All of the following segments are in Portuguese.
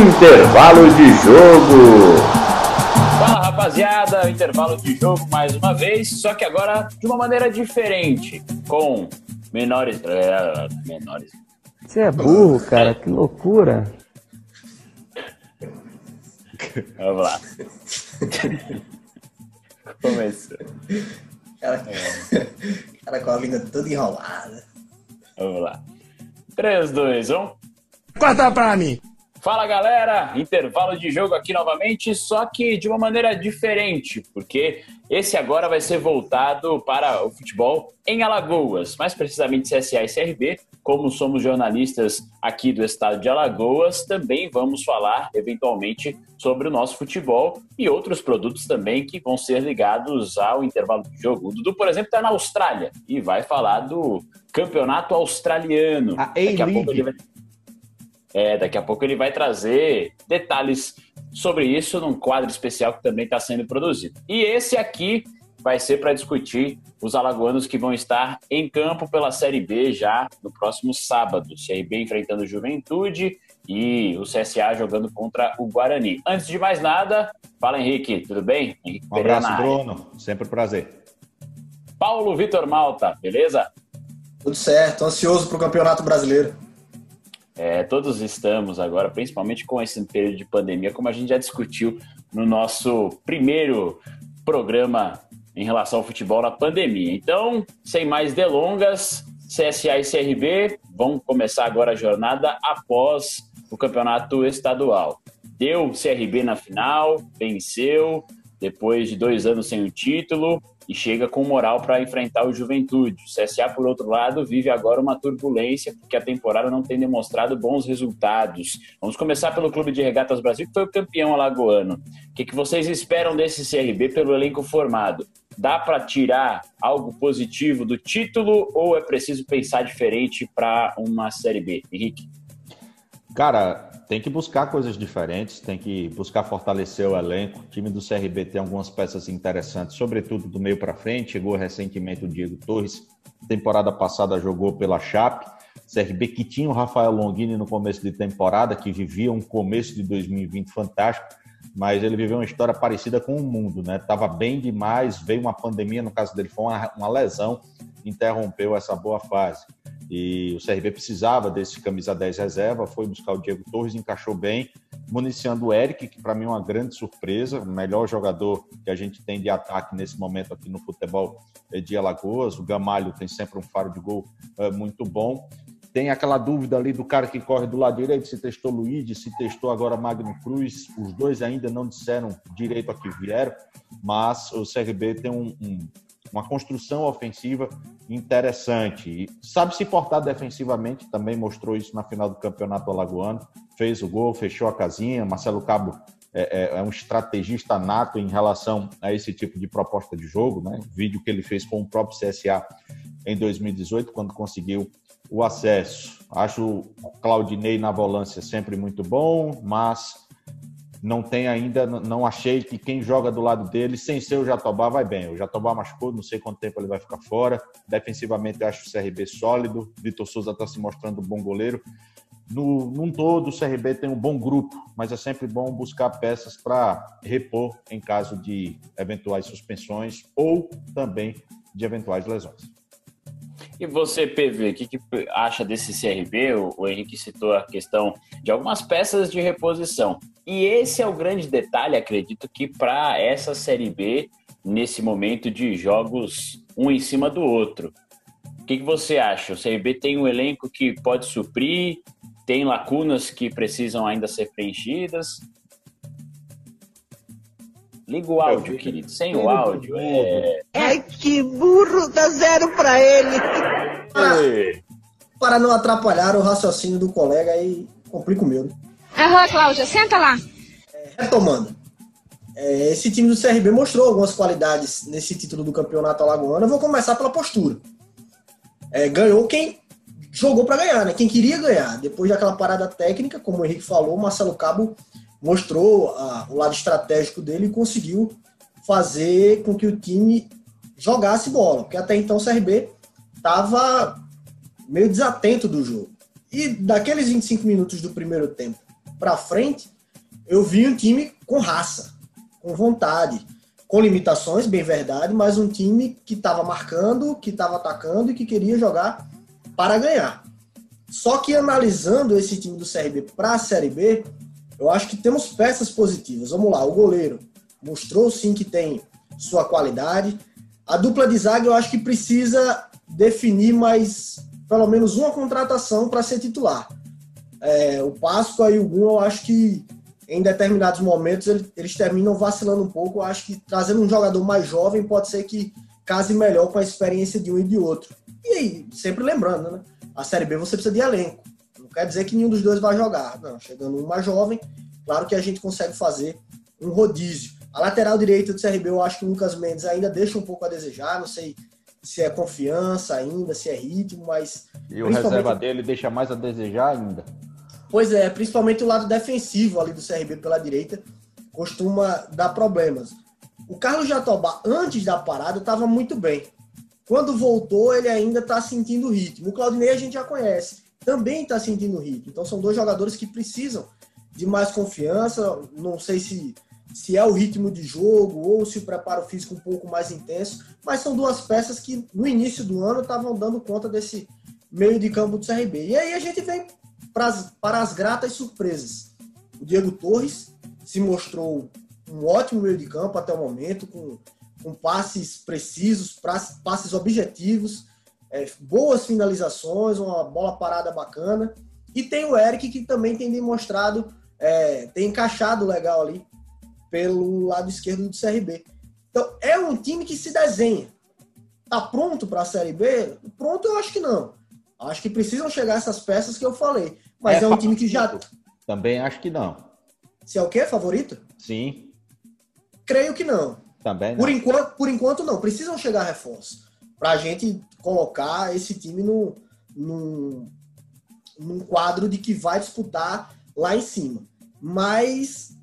Intervalo de jogo. Fala rapaziada, intervalo de jogo mais uma vez, só que agora de uma maneira diferente, com menores. É, menores. Você é burro, cara, que loucura. Vamos lá. Começou. Cara, é. cara com a língua toda enrolada. Vamos lá. 3, 2, 1. Corta pra mim! Fala galera, intervalo de jogo aqui novamente, só que de uma maneira diferente, porque esse agora vai ser voltado para o futebol em Alagoas, mais precisamente CSA e CRB. Como somos jornalistas aqui do estado de Alagoas, também vamos falar eventualmente sobre o nosso futebol e outros produtos também que vão ser ligados ao intervalo de jogo. O Dudu, por exemplo, está na Austrália e vai falar do campeonato australiano. A Daqui a pouco ele vai é, daqui a pouco ele vai trazer detalhes sobre isso num quadro especial que também está sendo produzido. E esse aqui vai ser para discutir os alagoanos que vão estar em campo pela Série B já no próximo sábado. CRB enfrentando o Juventude e o CSA jogando contra o Guarani. Antes de mais nada, fala Henrique, tudo bem? Henrique um abraço, Bruno. Sempre um prazer. Paulo Vitor Malta, beleza? Tudo certo, ansioso para o Campeonato Brasileiro. É, todos estamos agora, principalmente com esse período de pandemia, como a gente já discutiu no nosso primeiro programa em relação ao futebol na pandemia. Então, sem mais delongas, CSA e CRB vão começar agora a jornada após o campeonato estadual. Deu CRB na final, venceu, depois de dois anos sem o título, e chega com moral para enfrentar o Juventude. O CSA, por outro lado, vive agora uma turbulência porque a temporada não tem demonstrado bons resultados. Vamos começar pelo Clube de Regatas Brasil, que foi o campeão alagoano. O que, que vocês esperam desse CRB pelo elenco formado? Dá para tirar algo positivo do título ou é preciso pensar diferente para uma Série B? Henrique? Cara, tem que buscar coisas diferentes, tem que buscar fortalecer o elenco. O time do CRB tem algumas peças interessantes, sobretudo do meio para frente. Chegou recentemente o Diego Torres, temporada passada jogou pela Chape. CRB que tinha o Rafael Longini no começo de temporada, que vivia um começo de 2020 fantástico, mas ele viveu uma história parecida com o mundo, né? Tava bem demais, veio uma pandemia, no caso dele foi uma, uma lesão, interrompeu essa boa fase. E o CRB precisava desse camisa 10 reserva, foi buscar o Diego Torres, encaixou bem, municiando o Eric, que para mim é uma grande surpresa, o melhor jogador que a gente tem de ataque nesse momento aqui no futebol de Alagoas. O Gamalho tem sempre um faro de gol é, muito bom. Tem aquela dúvida ali do cara que corre do lado direito, se testou Luiz, se testou agora Magno Cruz. Os dois ainda não disseram direito a que vieram, mas o CRB tem um, um uma construção ofensiva interessante. E sabe se portar defensivamente, também mostrou isso na final do Campeonato Alagoano. Fez o gol, fechou a casinha. Marcelo Cabo é, é, é um estrategista nato em relação a esse tipo de proposta de jogo. Né? Vídeo que ele fez com o próprio CSA em 2018, quando conseguiu o acesso. Acho o Claudinei na volância sempre muito bom, mas não tem ainda, não achei que quem joga do lado dele, sem ser o Jatobá, vai bem. O Jatobá machucou, não sei quanto tempo ele vai ficar fora. Defensivamente, eu acho o CRB sólido. Vitor Souza está se mostrando um bom goleiro. No, num todo, o CRB tem um bom grupo, mas é sempre bom buscar peças para repor em caso de eventuais suspensões ou também de eventuais lesões. E você, PV, o que, que, acha desse CRB? O, o Henrique citou a questão de algumas peças de reposição. E esse é o grande detalhe, acredito que para essa Série B, nesse momento de jogos um em cima do outro. O que, que você acha? O CRB tem um elenco que pode suprir, tem lacunas que precisam ainda ser preenchidas. Liga o áudio, querido. Sem o áudio. É... Ai, que burro! Dá zero pra ele! Para, para não atrapalhar o raciocínio do colega, aí complica o meu. Né? Aham, Cláudia, senta lá. É, retomando. É, esse time do CRB mostrou algumas qualidades nesse título do campeonato alagoano. Eu vou começar pela postura. É, ganhou quem jogou para ganhar, né? Quem queria ganhar. Depois daquela parada técnica, como o Henrique falou, o Marcelo Cabo mostrou a, o lado estratégico dele e conseguiu fazer com que o time jogasse bola. Porque até então o CRB estava meio desatento do jogo. E daqueles 25 minutos do primeiro tempo para frente, eu vi um time com raça, com vontade, com limitações, bem verdade, mas um time que estava marcando, que estava atacando e que queria jogar para ganhar. Só que analisando esse time do CRB para a Série B, eu acho que temos peças positivas. Vamos lá, o goleiro mostrou sim que tem sua qualidade. A dupla de zaga eu acho que precisa definir mais pelo menos uma contratação para ser titular. É, o Páscoa e o Gun, eu acho que em determinados momentos eles terminam vacilando um pouco. Eu acho que trazendo um jogador mais jovem pode ser que case melhor com a experiência de um e de outro. E aí, sempre lembrando, né? A Série B você precisa de elenco. Não quer dizer que nenhum dos dois vai jogar. Não, chegando um mais jovem, claro que a gente consegue fazer um rodízio. A lateral direita do CRB, eu acho que o Lucas Mendes ainda deixa um pouco a desejar. Não sei se é confiança ainda, se é ritmo, mas. E o reserva dele deixa mais a desejar ainda. Pois é, principalmente o lado defensivo ali do CRB pela direita costuma dar problemas. O Carlos Jatobá, antes da parada, estava muito bem. Quando voltou, ele ainda está sentindo o ritmo. O Claudinei a gente já conhece, também está sentindo o ritmo. Então são dois jogadores que precisam de mais confiança. Não sei se, se é o ritmo de jogo ou se o preparo físico um pouco mais intenso, mas são duas peças que no início do ano estavam dando conta desse meio de campo do CRB. E aí a gente vem para as, para as gratas surpresas. O Diego Torres se mostrou um ótimo meio de campo até o momento, com, com passes precisos, passes objetivos, é, boas finalizações, uma bola parada bacana. E tem o Eric, que também tem demonstrado, é, tem encaixado legal ali pelo lado esquerdo do CRB. Então, é um time que se desenha. Tá pronto para a Série B? Pronto, eu acho que não. Acho que precisam chegar essas peças que eu falei. Mas é, é um time que já. Também acho que não. Se é o quê? Favorito? Sim. Creio que não. Também não. Por enquanto, por enquanto não. Precisam chegar reforços. Para a gente colocar esse time no, no, num quadro de que vai disputar lá em cima. Mas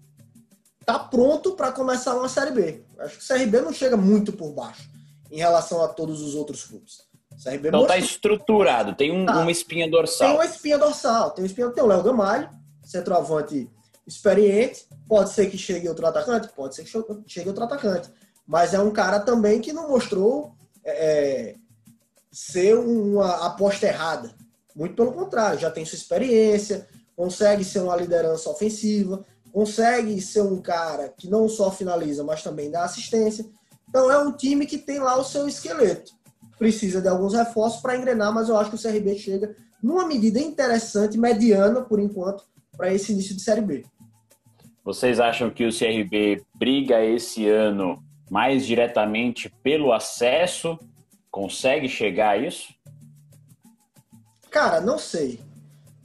tá pronto para começar uma Série B. Acho que o CRB não chega muito por baixo em relação a todos os outros clubes. CRB então tá estruturado, tem um, tá. uma espinha dorsal. Tem uma espinha dorsal, tem, uma espinha, tem o Léo Gamalho, centroavante experiente, pode ser que chegue outro atacante, pode ser que chegue outro atacante, mas é um cara também que não mostrou é, é, ser uma aposta errada, muito pelo contrário, já tem sua experiência, consegue ser uma liderança ofensiva, consegue ser um cara que não só finaliza, mas também dá assistência. Então é um time que tem lá o seu esqueleto precisa de alguns reforços para engrenar, mas eu acho que o CRB chega numa medida interessante, mediana, por enquanto, para esse início de Série B. Vocês acham que o CRB briga esse ano mais diretamente pelo acesso? Consegue chegar a isso? Cara, não sei.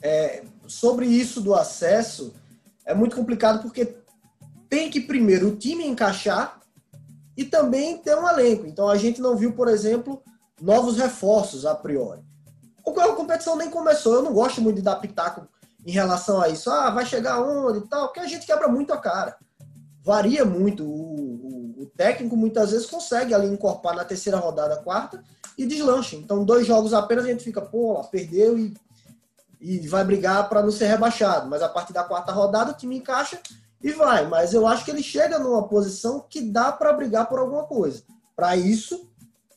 É, sobre isso do acesso, é muito complicado porque tem que primeiro o time encaixar e também ter um elenco. Então a gente não viu, por exemplo, novos reforços a priori. A competição nem começou, eu não gosto muito de dar pitaco em relação a isso. Ah, vai chegar onde e tal, porque a gente quebra muito a cara. Varia muito. O, o, o técnico muitas vezes consegue ali encorpar na terceira rodada, quarta, e deslancha. Então, dois jogos apenas a gente fica, pô, perdeu e, e vai brigar para não ser rebaixado. Mas a partir da quarta rodada o time encaixa e vai. Mas eu acho que ele chega numa posição que dá para brigar por alguma coisa. Para isso,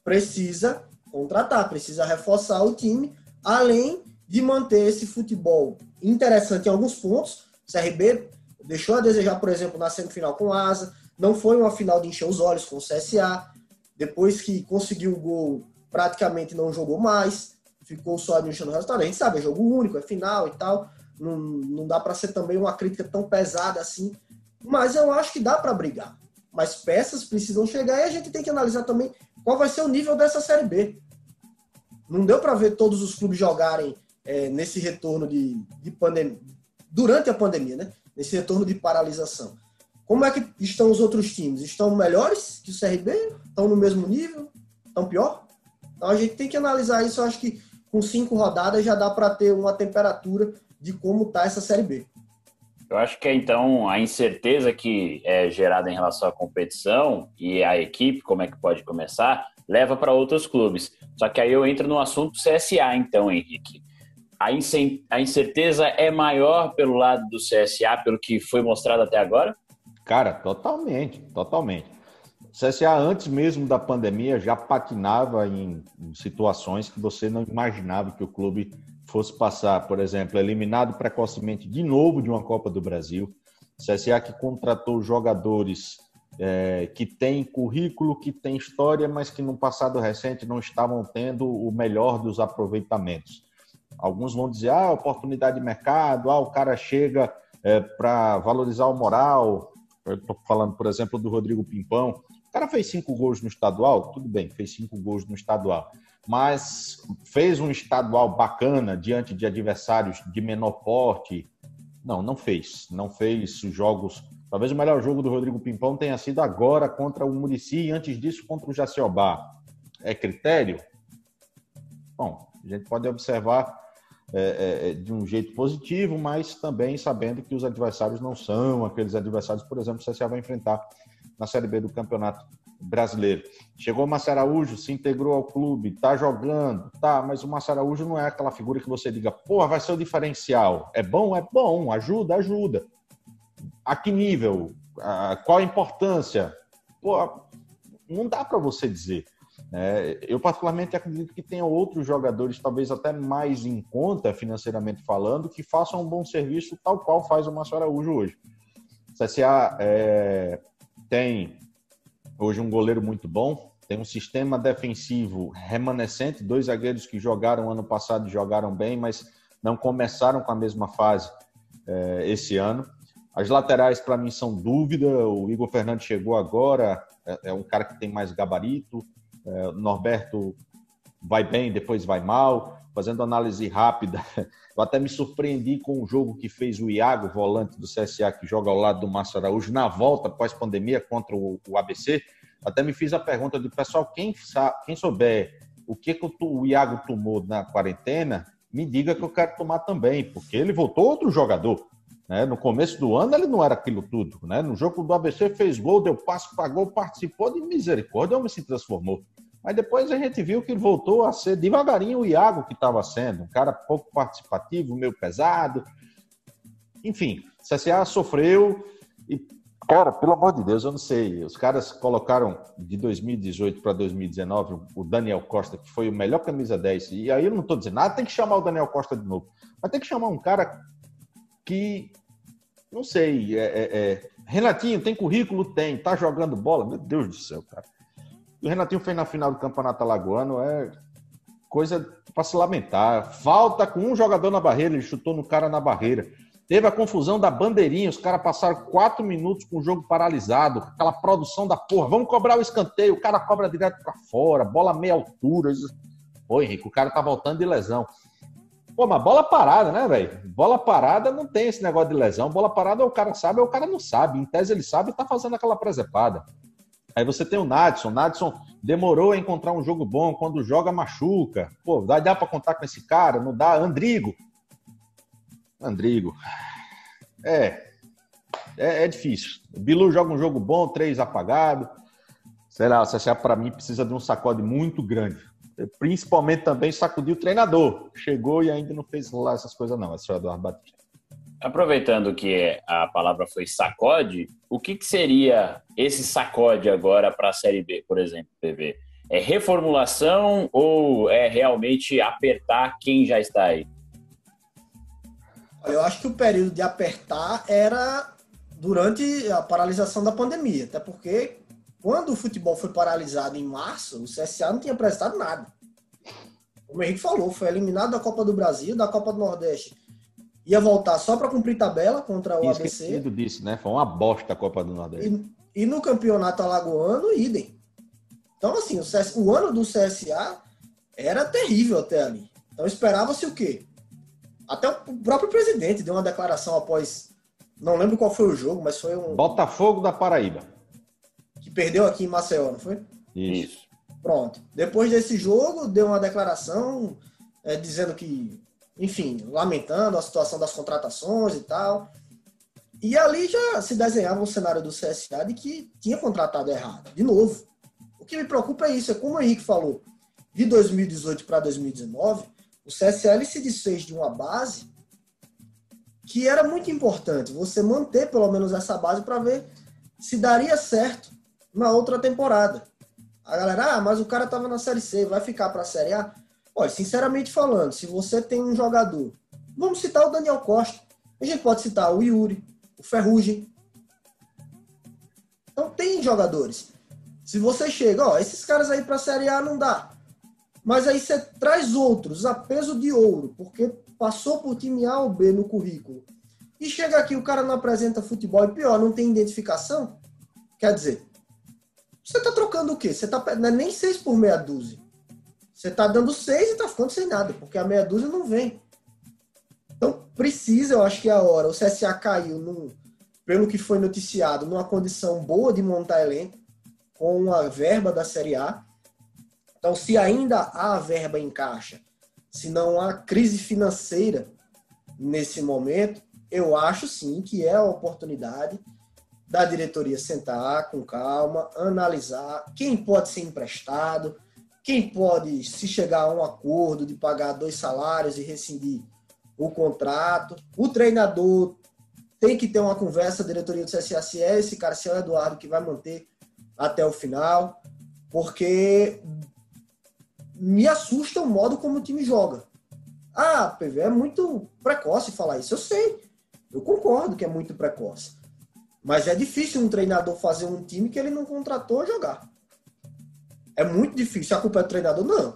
precisa contratar, precisa reforçar o time, além de manter esse futebol interessante em alguns pontos. O CRB deixou a desejar, por exemplo, na semifinal com o Asa, não foi uma final de encher os olhos com o CSA. Depois que conseguiu o gol, praticamente não jogou mais, ficou só administrando o resultado. A gente sabe, é jogo único, é final e tal. Não, não dá para ser também uma crítica tão pesada assim, mas eu acho que dá para brigar. Mas peças precisam chegar e a gente tem que analisar também qual vai ser o nível dessa Série B. Não deu para ver todos os clubes jogarem é, nesse retorno de, de pandemia, durante a pandemia, né? Nesse retorno de paralisação. Como é que estão os outros times? Estão melhores que o CRB? Estão no mesmo nível? Estão pior? Então a gente tem que analisar isso. Eu acho que com cinco rodadas já dá para ter uma temperatura de como está essa Série B. Eu acho que é então a incerteza que é gerada em relação à competição e a equipe, como é que pode começar, leva para outros clubes. Só que aí eu entro no assunto CSA, então, Henrique. A, incerteza é maior pelo lado do CSA, pelo que foi mostrado até agora? Cara, totalmente, totalmente. O CSA, antes mesmo da pandemia, já patinava em, situações que você não imaginava que o clube fosse passar. Por exemplo, eliminado precocemente de novo de uma Copa do Brasil. CSA que contratou jogadores é, que têm currículo, que têm história, mas que no passado recente não estavam tendo o melhor dos aproveitamentos. Alguns vão dizer, ah, oportunidade de mercado, ah, o cara chega é, para valorizar o moral. Estou falando, por exemplo, do Rodrigo Pimpão. O cara fez cinco gols no estadual, tudo bem, fez cinco gols no estadual, mas fez um estadual bacana diante de adversários de menor porte. Não, não fez. Não fez jogos. Talvez o melhor jogo do Rodrigo Pimpão tenha sido agora contra o Murici e antes disso contra o Jaciobá. É critério? Bom, a gente pode observar é, é, de um jeito positivo, mas também sabendo que os adversários não são aqueles adversários, por exemplo, que o CSA vai enfrentar na Série B do Campeonato Brasileiro. Chegou o Márcio Araújo, se integrou ao clube, tá jogando, tá, mas o Márcio Araújo não é aquela figura que você diga, pô, vai ser o diferencial. É bom? É bom, ajuda, ajuda. A que nível? qual a importância? Pô, não dá para você dizer. É, eu, particularmente, acredito que tenha outros jogadores, talvez até mais em conta, financeiramente falando, que façam um bom serviço, tal qual faz o Márcio Araújo hoje. O CSA é, tem hoje um goleiro muito bom, tem um sistema defensivo remanescente, dois zagueiros que jogaram ano passado jogaram bem, mas não começaram com a mesma fase é, esse ano. As laterais, para mim, são dúvida. O Igor Fernandes chegou agora, é, é um cara que tem mais gabarito. É, Norberto vai bem, depois vai mal. Fazendo análise rápida, eu até me surpreendi com o jogo que fez o Iago, volante do CSA, que joga ao lado do Márcio Araújo, na volta pós-pandemia contra o, ABC. Até me fiz a pergunta do pessoal: quem, sabe, quem souber o que, que o, o Iago tomou na quarentena, me diga que eu quero tomar também, porque ele voltou outro jogador. Né? No começo do ano ele não era aquilo tudo. Né? No jogo do ABC fez gol, deu passo, pagou, participou de misericórdia, o homem se transformou. Mas depois a gente viu que voltou a ser devagarinho o Iago que estava sendo, um cara pouco participativo, meio pesado. Enfim, o CSA sofreu e, cara, pelo amor de Deus, eu não sei. Os caras colocaram de 2018 para 2019 o Daniel Costa, que foi o melhor camisa 10. E aí eu não estou dizendo nada, ah, tem que chamar o Daniel Costa de novo. Mas tem que chamar um cara que, não sei, é, é, é... Renatinho tem currículo? Tem. Tá jogando bola? Meu Deus do céu, cara o Renatinho fez na final do Campeonato Alagoano é coisa para se lamentar. Falta com um jogador na barreira, ele chutou no cara na barreira. Teve a confusão da bandeirinha, os caras passaram quatro minutos com o jogo paralisado, aquela produção da porra. Vamos cobrar o escanteio, o cara cobra direto para fora, bola meia altura. Pô, Henrique, o cara tá voltando de lesão. Pô, mas bola parada, né, velho? Bola parada não tem esse negócio de lesão. Bola parada o cara sabe ou o cara não sabe. Em tese ele sabe e tá fazendo aquela presepada. Aí você tem o Nadson. Nadson demorou a encontrar um jogo bom. Quando joga, machuca. Pô, dá, dá para contar com esse cara? Não dá? Andrigo. Andrigo. É. É, é difícil. O Bilu joga um jogo bom, três apagado. Sei lá, o CSA para mim precisa de um sacode muito grande. Principalmente também sacudir o treinador. Chegou e ainda não fez lá essas coisas, não. É o Eduardo Batista. Aproveitando que a palavra foi sacode, o que, que seria esse sacode agora para a Série B, por exemplo, PV? É reformulação ou é realmente apertar quem já está aí? Eu acho que o período de apertar era durante a paralisação da pandemia, até porque quando o futebol foi paralisado em março, o CSA não tinha prestado nada. Como o Henrique falou, foi eliminado da Copa do Brasil, da Copa do Nordeste ia voltar só para cumprir tabela contra o ABC. disso, né? Foi uma bosta a Copa do Nordeste. E, e no campeonato alagoano, idem. Então, assim, o, CS, o, ano do CSA era terrível até ali. Então, esperava-se o quê? Até o próprio presidente deu uma declaração após. Não lembro qual foi o jogo, mas foi um. Botafogo da Paraíba. Perdeu aqui em Maceió, não foi? Isso. Pronto. Depois desse jogo, deu uma declaração é, dizendo que enfim, lamentando a situação das contratações e tal. E ali já se desenhava um cenário do CSA de que tinha contratado errado, de novo. O que me preocupa é isso, é como o Henrique falou, de 2018 para 2019, O CSL se desfez de uma base que era muito importante. Você manter pelo menos essa base para ver se daria certo na outra temporada. A galera, ah, mas o cara tava na Série C, vai ficar para a Série A? Olha, sinceramente falando, se você tem um jogador, vamos citar o Daniel Costa, a gente pode citar o Yuri, o Ferrugem. Então tem jogadores. Se você chega, ó, esses caras aí para a Série A não dá. Mas aí você traz outros a peso de ouro, porque passou por time A ou B no currículo. E chega aqui, o cara não apresenta futebol e pior, não tem identificação. Quer dizer, você tá trocando o quê? Você tá não é nem seis por meia dúzia. Você tá dando seis e tá ficando sem nada, porque a meia dúzia não vem. Então precisa, eu acho que é a hora. O CSA caiu num, pelo que foi noticiado, numa condição boa de montar elenco, com a verba da Série A. Então, se ainda há verba em caixa, se não há crise financeira nesse momento, eu acho sim que é a oportunidade da diretoria sentar com calma, analisar quem pode ser emprestado, quem pode se chegar a um acordo de pagar dois salários e rescindir o contrato. O treinador tem que ter uma conversa, a diretoria do CSA, se é esse cara, se é o Eduardo que vai manter até o final, porque me assusta o modo como o time joga. Ah, PV, é muito precoce falar isso. Eu sei, eu concordo que é muito precoce. Mas é difícil um treinador fazer um time que ele não contratou jogar. É muito difícil. A culpa é do treinador? Não.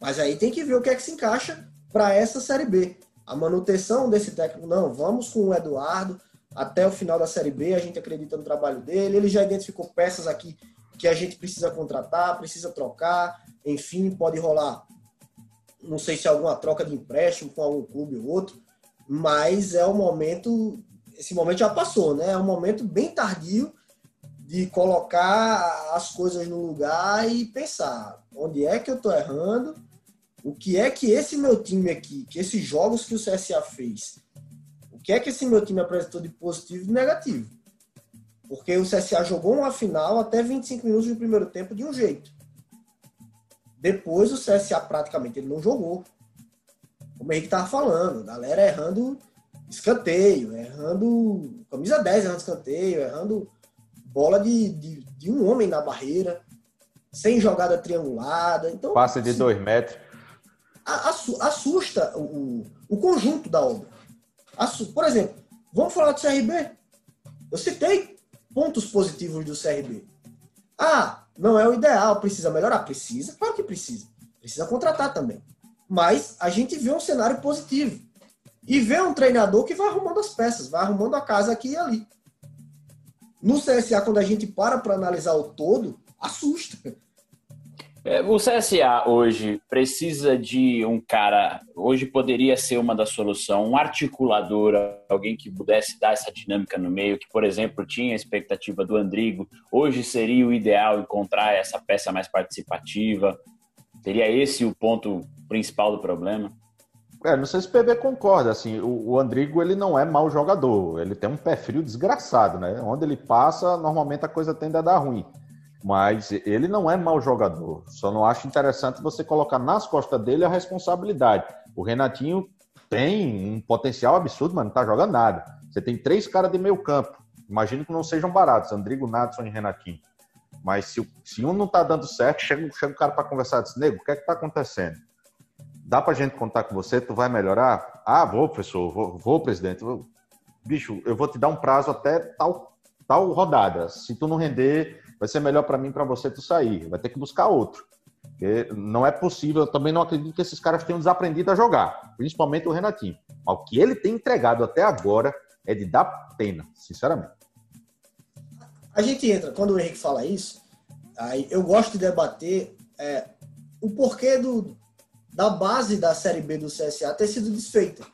Mas aí tem que ver o que é que se encaixa para essa Série B. A manutenção desse técnico, não, vamos com o Eduardo até o final da Série B, a gente acredita no trabalho dele, ele já identificou peças aqui que a gente precisa contratar, precisa trocar, enfim, pode rolar, não sei se é alguma troca de empréstimo com algum clube ou outro, mas é o momento, esse momento já passou, né? É um momento bem tardio de colocar as coisas no lugar e pensar onde é que eu estou errando, o que é que esse meu time aqui, que esses jogos que o CSA fez, o que é que esse meu time apresentou de positivo e negativo. Porque o CSA jogou uma final até 25 minutos do primeiro tempo de um jeito. Depois o CSA praticamente ele não jogou. Como o Henrique estava falando, galera errando escanteio, errando camisa 10 errando escanteio, errando bola de, de, de um homem na barreira, sem jogada triangulada. Então, Passe de assim, dois metros. Assusta o, o conjunto da obra. Por exemplo, vamos falar do CRB. Eu citei pontos positivos do CRB. Ah, não é o ideal, precisa melhorar? Precisa, claro que precisa. Precisa contratar também. Mas a gente vê um cenário positivo. E vê um treinador que vai arrumando as peças, vai arrumando a casa aqui e ali. No CSA, quando a gente para para analisar o todo, assusta. É, o CSA hoje precisa de um cara, hoje poderia ser uma da solução, um articulador, alguém que pudesse dar essa dinâmica no meio, que, por exemplo, tinha a expectativa do Andrigo. Hoje seria o ideal encontrar essa peça mais participativa. Teria esse o ponto principal do problema? É, não sei se o PB concorda, assim, o, o Andrigo ele não é mau jogador, ele tem um pé frio desgraçado, né? Onde ele passa, normalmente a coisa tende a dar ruim. Mas ele não é mau jogador. Só não acho interessante você colocar nas costas dele a responsabilidade. O Renatinho tem um potencial absurdo, mas não tá jogando nada. Você tem três caras de meio campo. Imagino que não sejam baratos, Andrigo, Natson e Renatinho. Mas se, se um não tá dando certo, chega, chega o cara para conversar, diz, nego, o que é que tá acontecendo? Dá pra gente contar com você? Tu vai melhorar? Ah, vou, professor, vou, vou presidente. Bicho, eu vou te dar um prazo até tal, tal rodada. Se tu não render, vai ser melhor para mim para você tu sair. Vai ter que buscar outro. Porque não é possível, eu também não acredito que esses caras tenham desaprendido a jogar, principalmente o Renatinho. Mas o que ele tem entregado até agora é de dar pena, sinceramente. A gente entra, quando o Henrique fala isso, aí eu gosto de debater é, o porquê do, da base da Série B do CSA ter sido desfeita.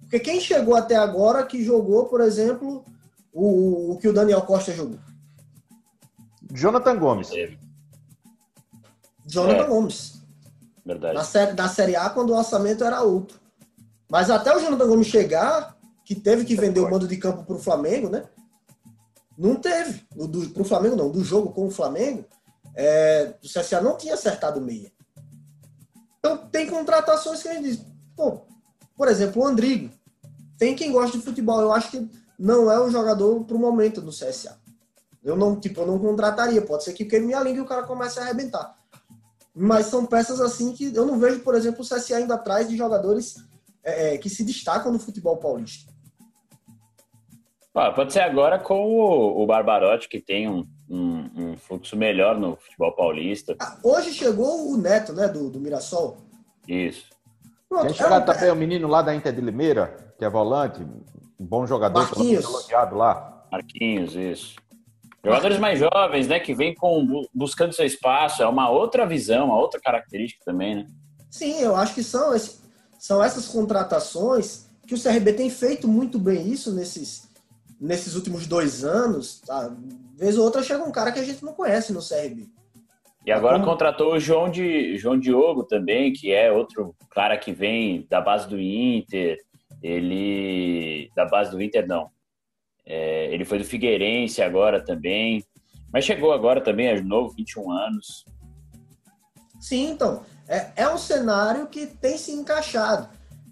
Porque quem chegou até agora que jogou, por exemplo, o, o que o Daniel Costa jogou? Jonathan Gomes. Jonathan é. Gomes. Verdade. Na série, da série A, quando o orçamento era outro. Mas até o Jonathan Gomes chegar, que teve que vender o mando de campo para o Flamengo, né? Não teve. Para o Flamengo, não. Do jogo com o Flamengo, é, o CSA não tinha acertado meia. Tem contratações que a gente diz, pô, por exemplo, o Andrigo. Tem quem gosta de futebol, eu acho que não é um jogador pro momento no CSA. Eu não, tipo, eu não contrataria, pode ser que queime a língua e o cara comece a arrebentar. Mas são peças assim que eu não vejo, por exemplo, o CSA indo atrás de jogadores é, é, que se destacam no futebol paulista. Ah, pode ser agora com o, o Barbarotti, que tem um, um, um, fluxo melhor no futebol paulista. Ah, hoje chegou o Neto, né, do, do Mirassol. Isso. Pronto, Tem chegado é um... também o menino lá da Inter de Limeira, que é volante, um bom jogador, Marquinhos. elogiado lá. Marquinhos, isso. Jogadores mais jovens, né, que vêm com, buscando seu espaço, é uma outra visão, uma outra característica também, né? Sim, eu acho que são, esse, são essas contratações que o CRB tem feito muito bem isso nesses, nesses últimos dois anos. Tá? Vez ou outra chega um cara que a gente não conhece no CRB. E agora contratou o João, de, João Diogo também, que é outro cara que vem da base do Inter. Ele. Da base do Inter, não. É, ele foi do Figueirense agora também. Mas chegou agora também, é novo, 21 anos. Sim, então. É, é um cenário que tem se encaixado.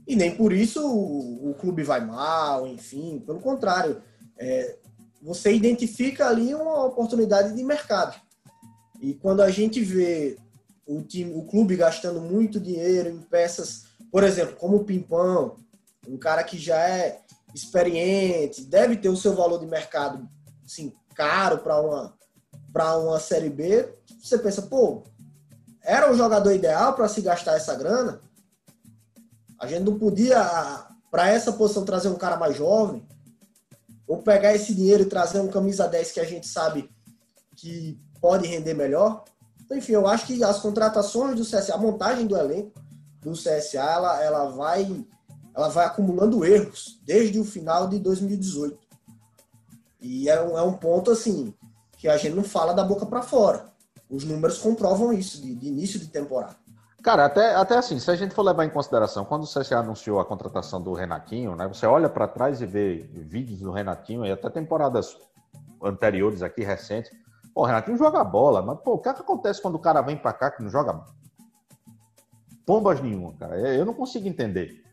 E nem por isso o, o clube vai mal, enfim. Pelo contrário. É, você identifica ali uma oportunidade de mercado. E quando a gente vê o, time, o clube gastando muito dinheiro em peças, por exemplo, como o Pimpão, um cara que já é experiente, deve ter o seu valor de mercado assim, caro para uma, para uma Série B, você pensa, pô, era o jogador ideal para se gastar essa grana? A gente não podia, para essa posição, trazer um cara mais jovem? Ou pegar esse dinheiro e trazer um camisa 10 que a gente sabe que pode render melhor. Então, enfim, eu acho que as contratações do CSA, a montagem do elenco do CSA, ela, ela, vai, ela vai acumulando erros desde o final de 2018. E é um, é um ponto, assim, que a gente não fala da boca para fora. Os números comprovam isso, de, de início de temporada. Cara, até, até assim, se a gente for levar em consideração, quando o CSA anunciou a contratação do Renatinho, né? Você olha para trás e vê vídeos do Renatinho e até temporadas anteriores aqui, recentes, Pô, Renatinho joga bola, mas pô, o que, é que acontece quando o cara vem pra cá que não joga bombas nenhuma, cara? Eu não consigo entender.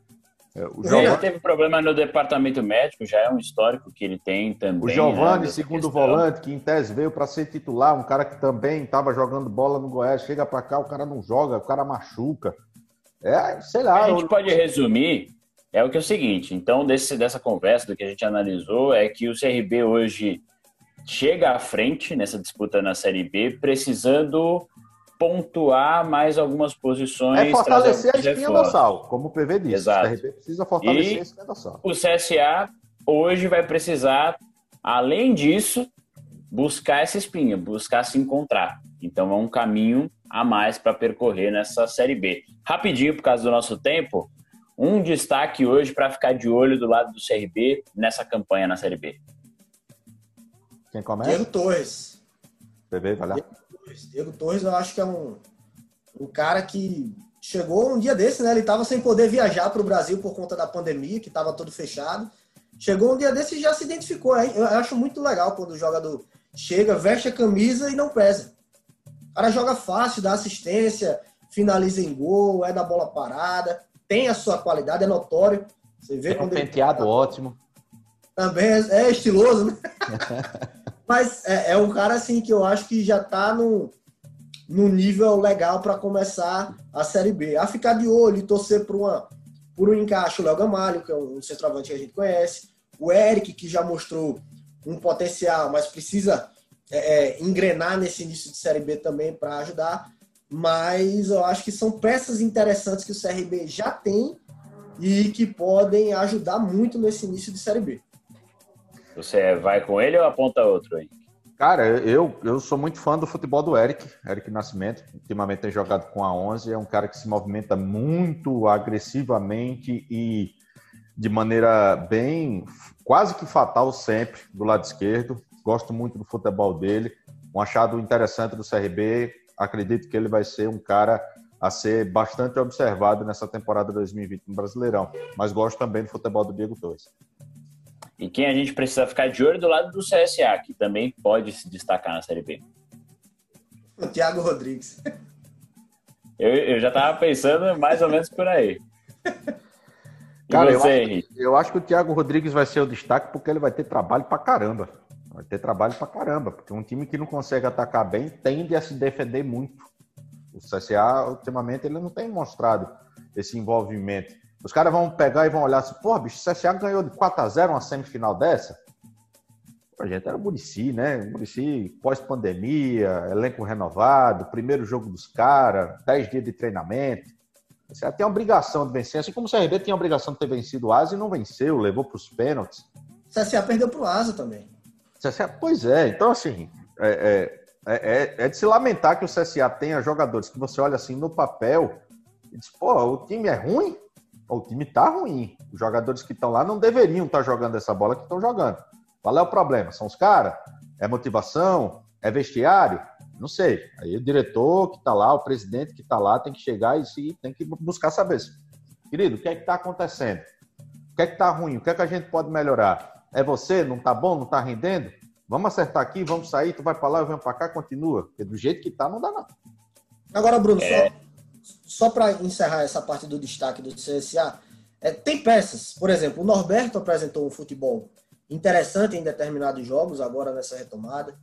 É, o Giovani... teve problema no departamento médico, já é um histórico que ele tem também. O Giovani, né, segundo questão. volante, que em tese veio para ser titular, um cara que também estava jogando bola no Goiás, chega para cá, o cara não joga, o cara machuca. É, sei lá. A gente eu... pode resumir, é o que é o seguinte, então, desse, dessa conversa, do que a gente analisou, é que o CRB hoje chega à frente nessa disputa na Série B, precisando pontuar mais algumas posições. É fortalecer a espinha dorsal, como o PV disse. Exato. O CRB precisa fortalecer e a espinha dorsal. O CSA hoje vai precisar, além disso, buscar essa espinha, buscar se encontrar. Então é um caminho a mais para percorrer nessa Série B. Rapidinho, por causa do nosso tempo, um destaque hoje para ficar de olho do lado do CRB nessa campanha na Série B. Quem começa? Diego Torres. PV, vai lá. Diego Torres. Diego Torres, eu acho que é um, um cara que chegou um dia desse, né? Ele estava sem poder viajar para o Brasil por conta da pandemia, que estava todo fechado. Chegou um dia desse e já se identificou. Eu acho muito legal quando o jogador chega, veste a camisa e não pesa. O cara joga fácil, dá assistência, finaliza em gol, é da bola parada, tem a sua qualidade, é notório. Você vê tem quando um penteado ele... ótimo. Também é, é estiloso, né? Mas é, é, um cara assim que eu acho que já está no, nível legal para começar a Série B. A ficar de olho e torcer por, uma, por um encaixe. O Léo Gamalho, que é um centroavante que a gente conhece. O Eric, que já mostrou um potencial, mas precisa é, é engrenar nesse início de Série B também para ajudar. Mas eu acho que são peças interessantes que o CRB já tem e que podem ajudar muito nesse início de Série B. Você vai com ele ou aponta outro aí? Cara, eu, eu sou muito fã do futebol do Eric, Eric Nascimento. Ultimamente tem jogado com a 11, é um cara que se movimenta muito agressivamente e de maneira bem, quase que fatal sempre, do lado esquerdo. Gosto muito do futebol dele. Um achado interessante do CRB. Acredito que ele vai ser um cara a ser bastante observado nessa temporada 2020 no Brasileirão. Mas gosto também do futebol do Diego Torres. E quem a gente precisa ficar de olho do lado do CSA, que também pode se destacar na Série B. O Thiago Rodrigues. Eu, eu já tava pensando mais ou menos por aí. E Cara, eu você, acho, Henrique? eu acho que o Thiago Rodrigues vai ser o destaque porque ele vai ter trabalho pra caramba. Vai ter trabalho pra caramba, porque um time que não consegue atacar bem tende a se defender muito. O CSA, ultimamente, ele não tem mostrado esse envolvimento. Os caras vão pegar e vão olhar assim, pô, bicho, o CSA ganhou de 4 a 0 uma semifinal dessa? Pô, gente, era o Murici, né? Murici pós-pandemia, elenco renovado, primeiro jogo dos caras, 10 dias de treinamento. O CSA tem a obrigação de vencer, assim como o CRB tem a obrigação de ter vencido o Asa e não venceu, levou para os pênaltis. O CSA perdeu pro Asa também. CSA, pois é, então assim, é, é, é, é de se lamentar que o CSA tenha jogadores que você olha assim no papel e diz, pô, o time é ruim? O time tá ruim. Os jogadores que estão lá não deveriam estar jogando essa bola que estão jogando. Qual é o problema? São os caras? É motivação? É vestiário? Não sei. Aí o diretor que está lá, o presidente que está lá, tem que chegar e se, tem que buscar saber. Querido, o que é que está acontecendo? O que é que está ruim? O que é que a gente pode melhorar? É você? Não está bom? Não está rendendo? Vamos acertar aqui, vamos sair, tu vai para lá, eu venho para cá, continua. Porque do jeito que tá, não dá não. Agora, Bruno, só, só para encerrar essa parte do destaque do CSA, é, tem peças. Por exemplo, o Norberto apresentou um futebol interessante em determinados jogos, agora nessa retomada.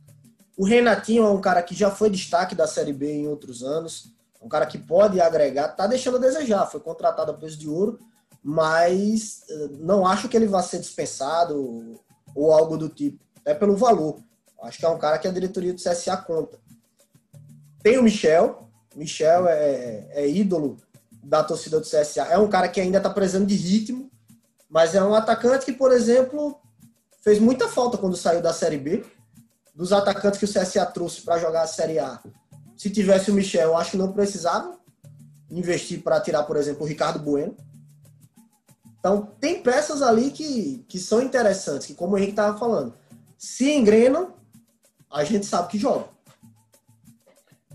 O Renatinho é um cara que já foi destaque da Série B em outros anos. Um cara que pode agregar, tá deixando a desejar. Foi contratado a preço de ouro, mas eh, não acho que ele vá ser dispensado ou algo do tipo. É pelo valor. Acho que é um cara que a diretoria do CSA conta. Tem o Michel. Michel é, é ídolo da torcida do CSA. É um cara que ainda está precisando de ritmo, mas é um atacante que, por exemplo, fez muita falta quando saiu da Série B. Dos atacantes que o CSA trouxe para jogar a Série A. Se tivesse o Michel, eu acho que não precisava investir para tirar, por exemplo, o Ricardo Bueno. Então, tem peças ali que, que são interessantes, que, como o Henrique estava falando, se engrenam, a gente sabe que joga.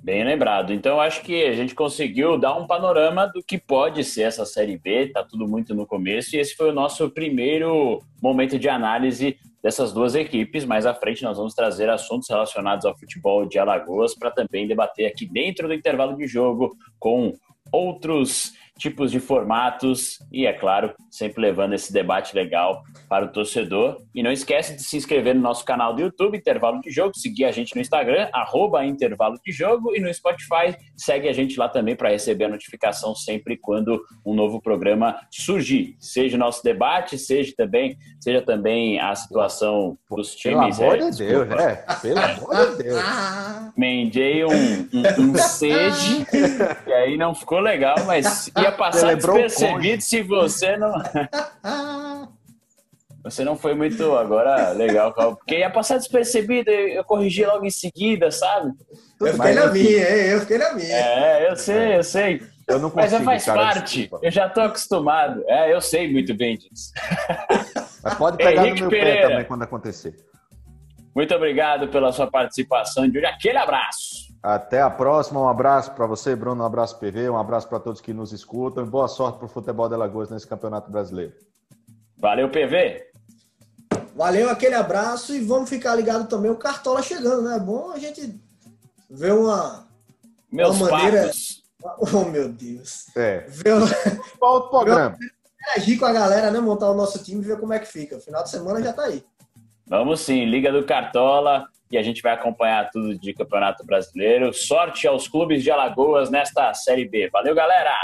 Bem lembrado. Então, acho que a gente conseguiu dar um panorama do que pode ser essa Série B. Tá tudo muito no começo e esse foi o nosso primeiro momento de análise dessas duas equipes. Mais à frente, nós vamos trazer assuntos relacionados ao futebol de Alagoas para também debater aqui dentro do intervalo de jogo com outros tipos de formatos e, é claro, sempre levando esse debate legal para o torcedor. E não esquece de se inscrever no nosso canal do YouTube, Intervalo de Jogo, seguir a gente no Instagram, arroba Intervalo de Jogo, e no Spotify, segue a gente lá também para receber a notificação sempre quando um novo programa surgir. Seja o nosso debate, seja também, seja também a situação dos times. Pelo amor é, de Deus, desculpa. é. Pelo amor de Deus. Mendei um, um, um sede, e aí não ficou legal, mas ia passar despercebido se você não. Você não foi muito agora legal, porque ia passar despercebido, eu eu corrigi logo em seguida, sabe? Eu fiquei na minha, hein? eu fiquei na minha. É, eu sei, eu sei. Eu não Mas consigo, faz cara, parte, desculpa. eu já tô acostumado. É, eu sei muito bem disso. Mas pode pegar Henrique no meu Pereira. pé também quando acontecer. Muito obrigado pela sua participação de hoje. Aquele abraço. Até a próxima. Um abraço para você, Bruno. Um abraço, PV. Um abraço para todos que nos escutam. E boa sorte para o futebol de Alagoas nesse campeonato brasileiro. Valeu, PV. Valeu, aquele abraço e vamos ficar ligado também o Cartola chegando, né? É bom a gente ver uma. Meus Uma maneira- papos. Oh, meu Deus. É. Ver uma... Outro programa. Interagir com a galera, né? Montar o nosso time e ver como é que fica. Final de semana já tá aí. Vamos sim, Liga do Cartola e a gente vai acompanhar tudo de Campeonato Brasileiro. Sorte aos clubes de Alagoas nesta Série B. Valeu, galera!